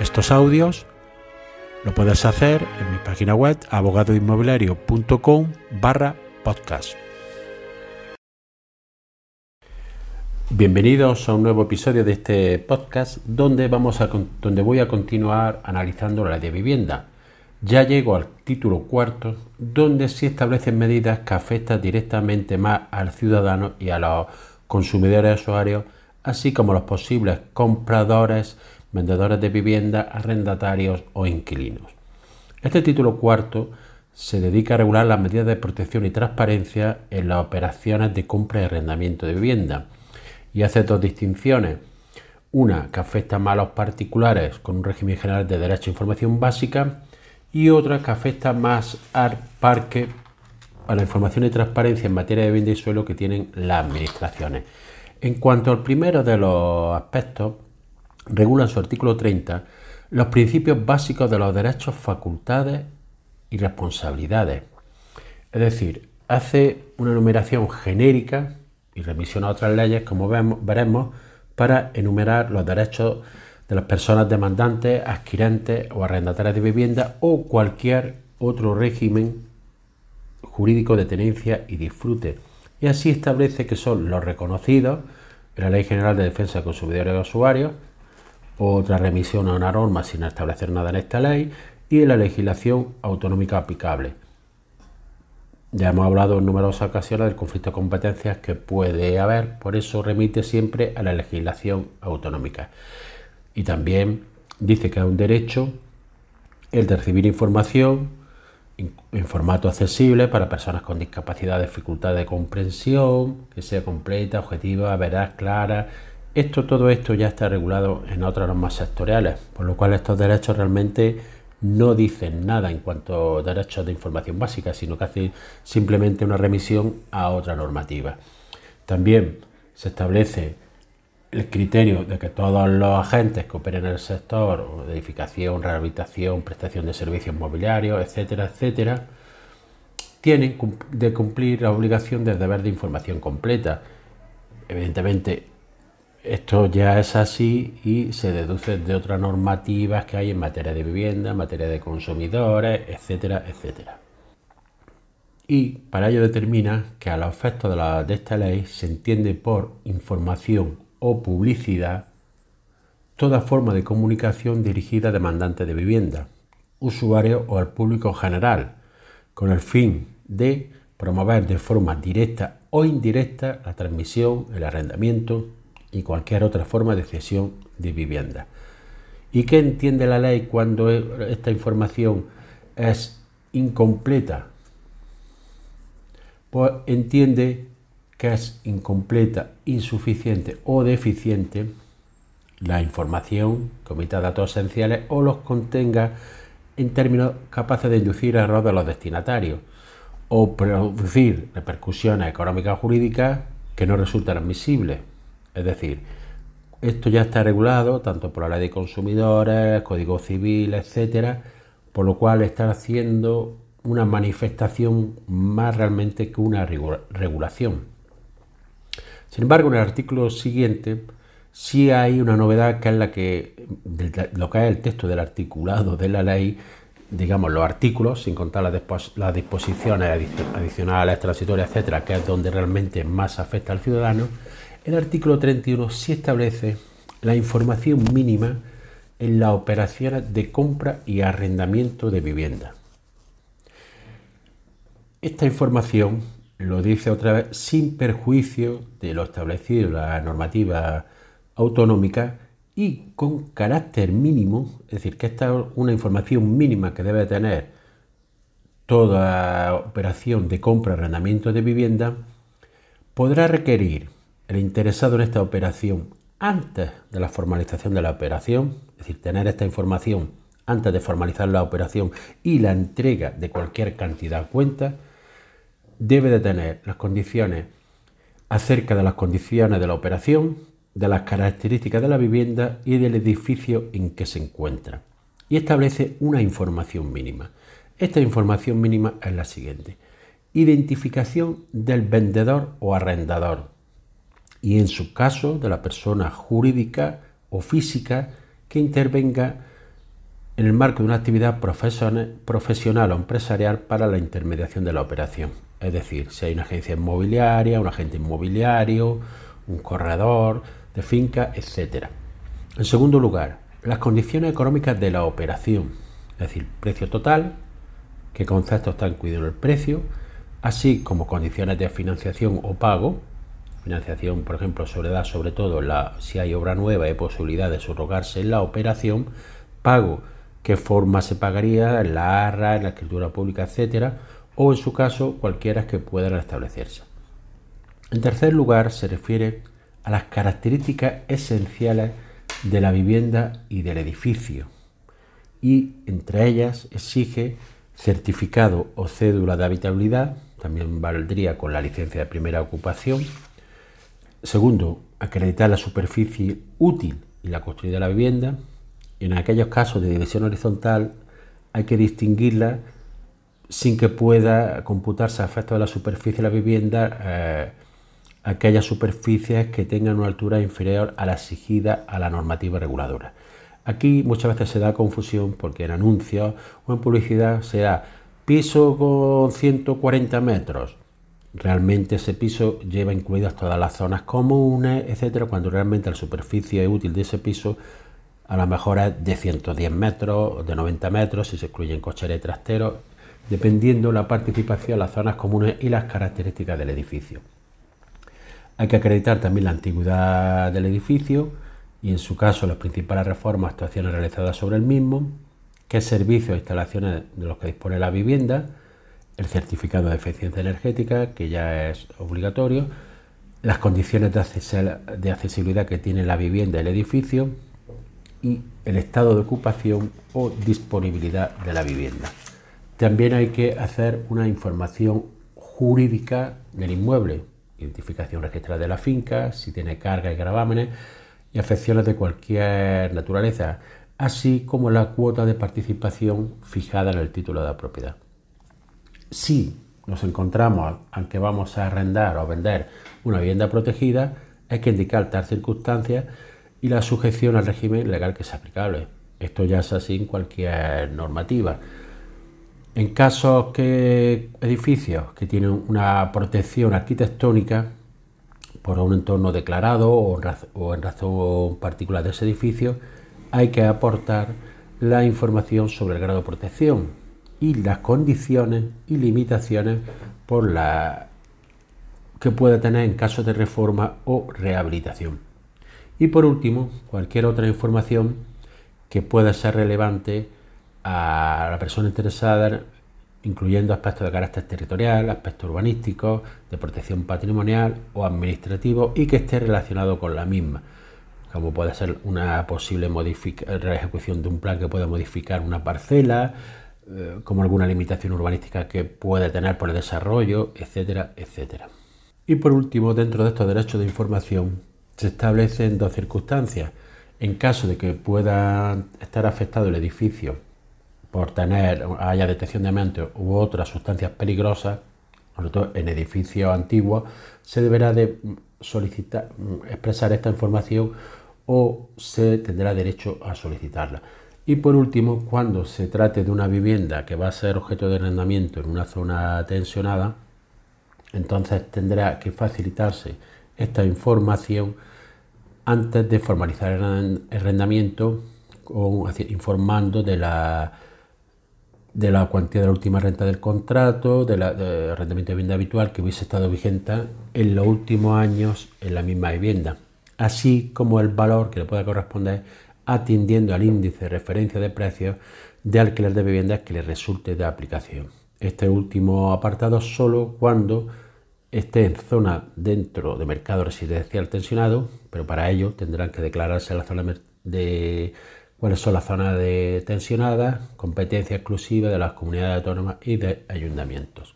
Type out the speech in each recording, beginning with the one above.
estos audios, lo puedes hacer en mi página web abogadoinmobiliario.com barra podcast. Bienvenidos a un nuevo episodio de este podcast donde, vamos a, donde voy a continuar analizando la ley de vivienda. Ya llego al título cuarto donde se establecen medidas que afectan directamente más al ciudadano y a los consumidores usuarios, así como a los posibles compradores, vendedores de vivienda, arrendatarios o inquilinos. Este título cuarto se dedica a regular las medidas de protección y transparencia en las operaciones de compra y arrendamiento de vivienda y hace dos distinciones. Una que afecta más a los particulares con un régimen general de derecho a información básica y otra que afecta más al parque a la información y transparencia en materia de vivienda y suelo que tienen las administraciones. En cuanto al primero de los aspectos, regula en su artículo 30 los principios básicos de los derechos, facultades y responsabilidades. Es decir, hace una numeración genérica y remisión a otras leyes, como veremos, para enumerar los derechos de las personas demandantes, adquirentes o arrendatarias de vivienda o cualquier otro régimen jurídico de tenencia y disfrute. Y así establece que son los reconocidos en la Ley General de Defensa de Consumidores y Usuarios, otra remisión a una norma sin establecer nada en esta ley y en la legislación autonómica aplicable. Ya hemos hablado en numerosas ocasiones del conflicto de competencias que puede haber, por eso remite siempre a la legislación autonómica. Y también dice que es un derecho el de recibir información en formato accesible para personas con discapacidad, dificultad de comprensión, que sea completa, objetiva, veraz, clara. Esto, todo esto ya está regulado en otras normas sectoriales, por lo cual estos derechos realmente no dicen nada en cuanto a derechos de información básica, sino que hacen simplemente una remisión a otra normativa. También se establece el criterio de que todos los agentes que operen en el sector, de edificación, rehabilitación, prestación de servicios mobiliarios, etcétera, etcétera, tienen de cumplir la obligación del deber de información completa. Evidentemente, esto ya es así y se deduce de otras normativas que hay en materia de vivienda, en materia de consumidores, etcétera, etcétera. Y para ello determina que a los efectos de, de esta ley se entiende por información o publicidad toda forma de comunicación dirigida a demandantes de vivienda, usuarios o al público general, con el fin de promover de forma directa o indirecta la transmisión, el arrendamiento y cualquier otra forma de cesión de vivienda. ¿Y qué entiende la ley cuando esta información es incompleta? Pues entiende que es incompleta, insuficiente o deficiente la información que omita datos esenciales o los contenga en términos capaces de inducir error de los destinatarios o producir repercusiones económicas o jurídicas que no resultan admisibles. Es decir, esto ya está regulado tanto por la ley de consumidores, código civil, etcétera, por lo cual está haciendo una manifestación más realmente que una regulación. Sin embargo, en el artículo siguiente sí hay una novedad que es la que, lo que es el texto del articulado de la ley, digamos, los artículos, sin contar las, disposiciones adicionales, transitorias, etcétera, que es donde realmente más afecta al ciudadano, el artículo 31 sí establece la información mínima en las operaciones de compra y arrendamiento de vivienda. Esta información lo dice otra vez, sin perjuicio de lo establecido en la normativa autonómica y con carácter mínimo, es decir, que esta es una información mínima que debe tener toda operación de compra o arrendamiento de vivienda, podrá requerir el interesado en esta operación antes de la formalización de la operación, es decir, tener esta información antes de formalizar la operación y la entrega de cualquier cantidad a cuenta, debe de tener las condiciones acerca de las condiciones de la operación, de las características de la vivienda y del edificio en que se encuentra. Y establece una información mínima. Esta información mínima es la siguiente. Identificación del vendedor o arrendador. Y en su caso de la persona jurídica o física que intervenga en el marco de una actividad profesional o empresarial para la intermediación de la operación. Es decir, si hay una agencia inmobiliaria, un agente inmobiliario, un corredor de finca, etc. En segundo lugar, las condiciones económicas de la operación, es decir, precio total, qué conceptos están incluidos el precio, así como condiciones de financiación o pago, financiación, por ejemplo, sobre da sobre todo si hay obra nueva y posibilidad de subrogarse en la operación, pago qué forma se pagaría, en la arra, en la escritura pública, etcétera, o en su caso cualquiera que puedan establecerse. En tercer lugar, se refiere a las características esenciales de la vivienda y del edificio, y entre ellas exige certificado o cédula de habitabilidad, también valdría con la licencia de primera ocupación. Segundo, acreditar la superficie útil y la construida de la vivienda. En aquellos casos de división horizontal hay que distinguirla sin que pueda computarse a efectos de la superficie de la vivienda eh, aquellas superficies que tengan una altura inferior a la exigida a la normativa reguladora. Aquí muchas veces se da confusión porque en anuncios o en publicidad se da piso con 140 metros. Realmente ese piso lleva incluidas todas las zonas comunes, etcétera, cuando realmente la superficie útil de ese piso a lo mejor es de 110 metros, de 90 metros, si se excluyen cocheras y trasteros, dependiendo la participación, las zonas comunes y las características del edificio. Hay que acreditar también la antigüedad del edificio y en su caso las principales reformas, actuaciones realizadas sobre el mismo, qué servicios e instalaciones de los que dispone la vivienda, el certificado de eficiencia energética, que ya es obligatorio, las condiciones de accesibilidad que tiene la vivienda y el edificio, y el estado de ocupación o disponibilidad de la vivienda. También hay que hacer una información jurídica del inmueble, identificación registrada de la finca, si tiene carga y gravámenes y afecciones de cualquier naturaleza, así como la cuota de participación fijada en el título de la propiedad. Si nos encontramos, aunque vamos a arrendar o vender una vivienda protegida, hay que indicar tal circunstancia y la sujeción al régimen legal que es aplicable. Esto ya es así en cualquier normativa. En casos que edificios que tienen una protección arquitectónica por un entorno declarado o en razón particular de ese edificio, hay que aportar la información sobre el grado de protección y las condiciones y limitaciones que puede tener en caso de reforma o rehabilitación. Y por último, cualquier otra información que pueda ser relevante a la persona interesada, incluyendo aspectos de carácter territorial, aspectos urbanísticos, de protección patrimonial o administrativo y que esté relacionado con la misma, como puede ser una posible ejecución de un plan que pueda modificar una parcela, eh, como alguna limitación urbanística que puede tener por el desarrollo, etcétera, etcétera. Y por último, dentro de estos derechos de información, se establecen dos circunstancias. En caso de que pueda estar afectado el edificio por tener, haya detección de amianto u otras sustancias peligrosas, sobre todo en edificios antiguos, se deberá de solicitar, expresar esta información o se tendrá derecho a solicitarla. Y por último, cuando se trate de una vivienda que va a ser objeto de arrendamiento en una zona tensionada, entonces tendrá que facilitarse esta información antes de formalizar el arrendamiento informando de la, de la cuantía de la última renta del contrato, del de arrendamiento de vivienda habitual que hubiese estado vigente en los últimos años en la misma vivienda, así como el valor que le pueda corresponder atendiendo al índice de referencia de precios de alquiler de viviendas que le resulte de aplicación. Este último apartado solo cuando esté en zona dentro de mercado residencial tensionado, pero para ello tendrán que declararse la zona de cuáles son las zonas de tensionadas, competencia exclusiva de las comunidades autónomas y de ayuntamientos.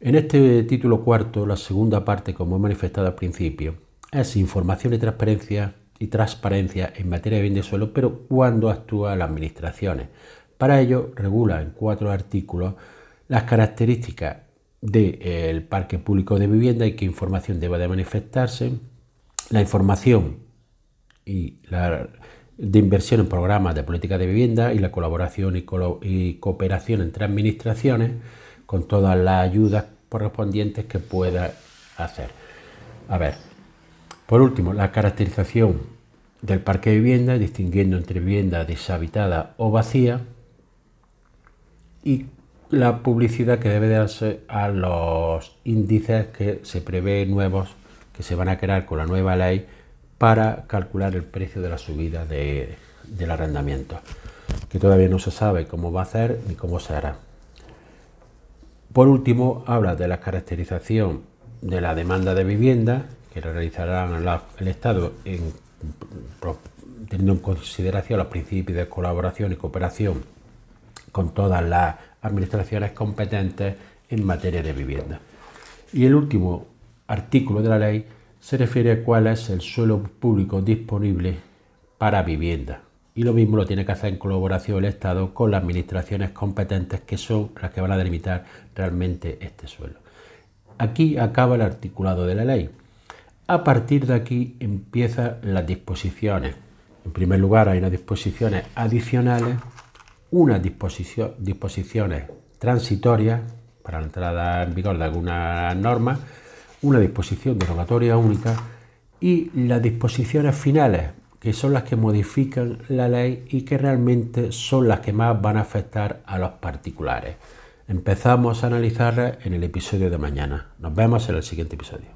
En este título cuarto, la segunda parte, como he manifestado al principio, es información y transparencia y transparencia en materia de bien de suelo, pero cuando actúan las administraciones. Para ello, regula en cuatro artículos las características del parque público de vivienda y qué información debe de manifestarse, la información y la, de inversión en programas de política de vivienda y la colaboración y, cooperación entre administraciones con todas las ayudas correspondientes que pueda hacer. A ver, por último, la caracterización del parque de vivienda, distinguiendo entre vivienda deshabitada o vacía, y la publicidad que debe darse a los índices que se prevé nuevos que se van a crear con la nueva ley para calcular el precio de la subida del arrendamiento, que todavía no se sabe cómo va a hacer ni cómo se hará. Por último, habla de la caracterización de la demanda de vivienda que realizarán el Estado teniendo en consideración los principios de colaboración y cooperación con todas las administraciones competentes en materia de vivienda. Y el último artículo de la ley se refiere a cuál es el suelo público disponible para vivienda. Y lo mismo lo tiene que hacer en colaboración el Estado con las administraciones competentes que son las que van a delimitar realmente este suelo. Aquí acaba el articulado de la ley. A partir de aquí empiezan las disposiciones. En primer lugar hay unas disposiciones adicionales unas disposiciones transitorias para la entrada en vigor de algunas normas, una disposición derogatoria única y las disposiciones finales, que son las que modifican la ley y que realmente son las que más van a afectar a los particulares. Empezamos a analizarlas en el episodio de mañana. Nos vemos en el siguiente episodio.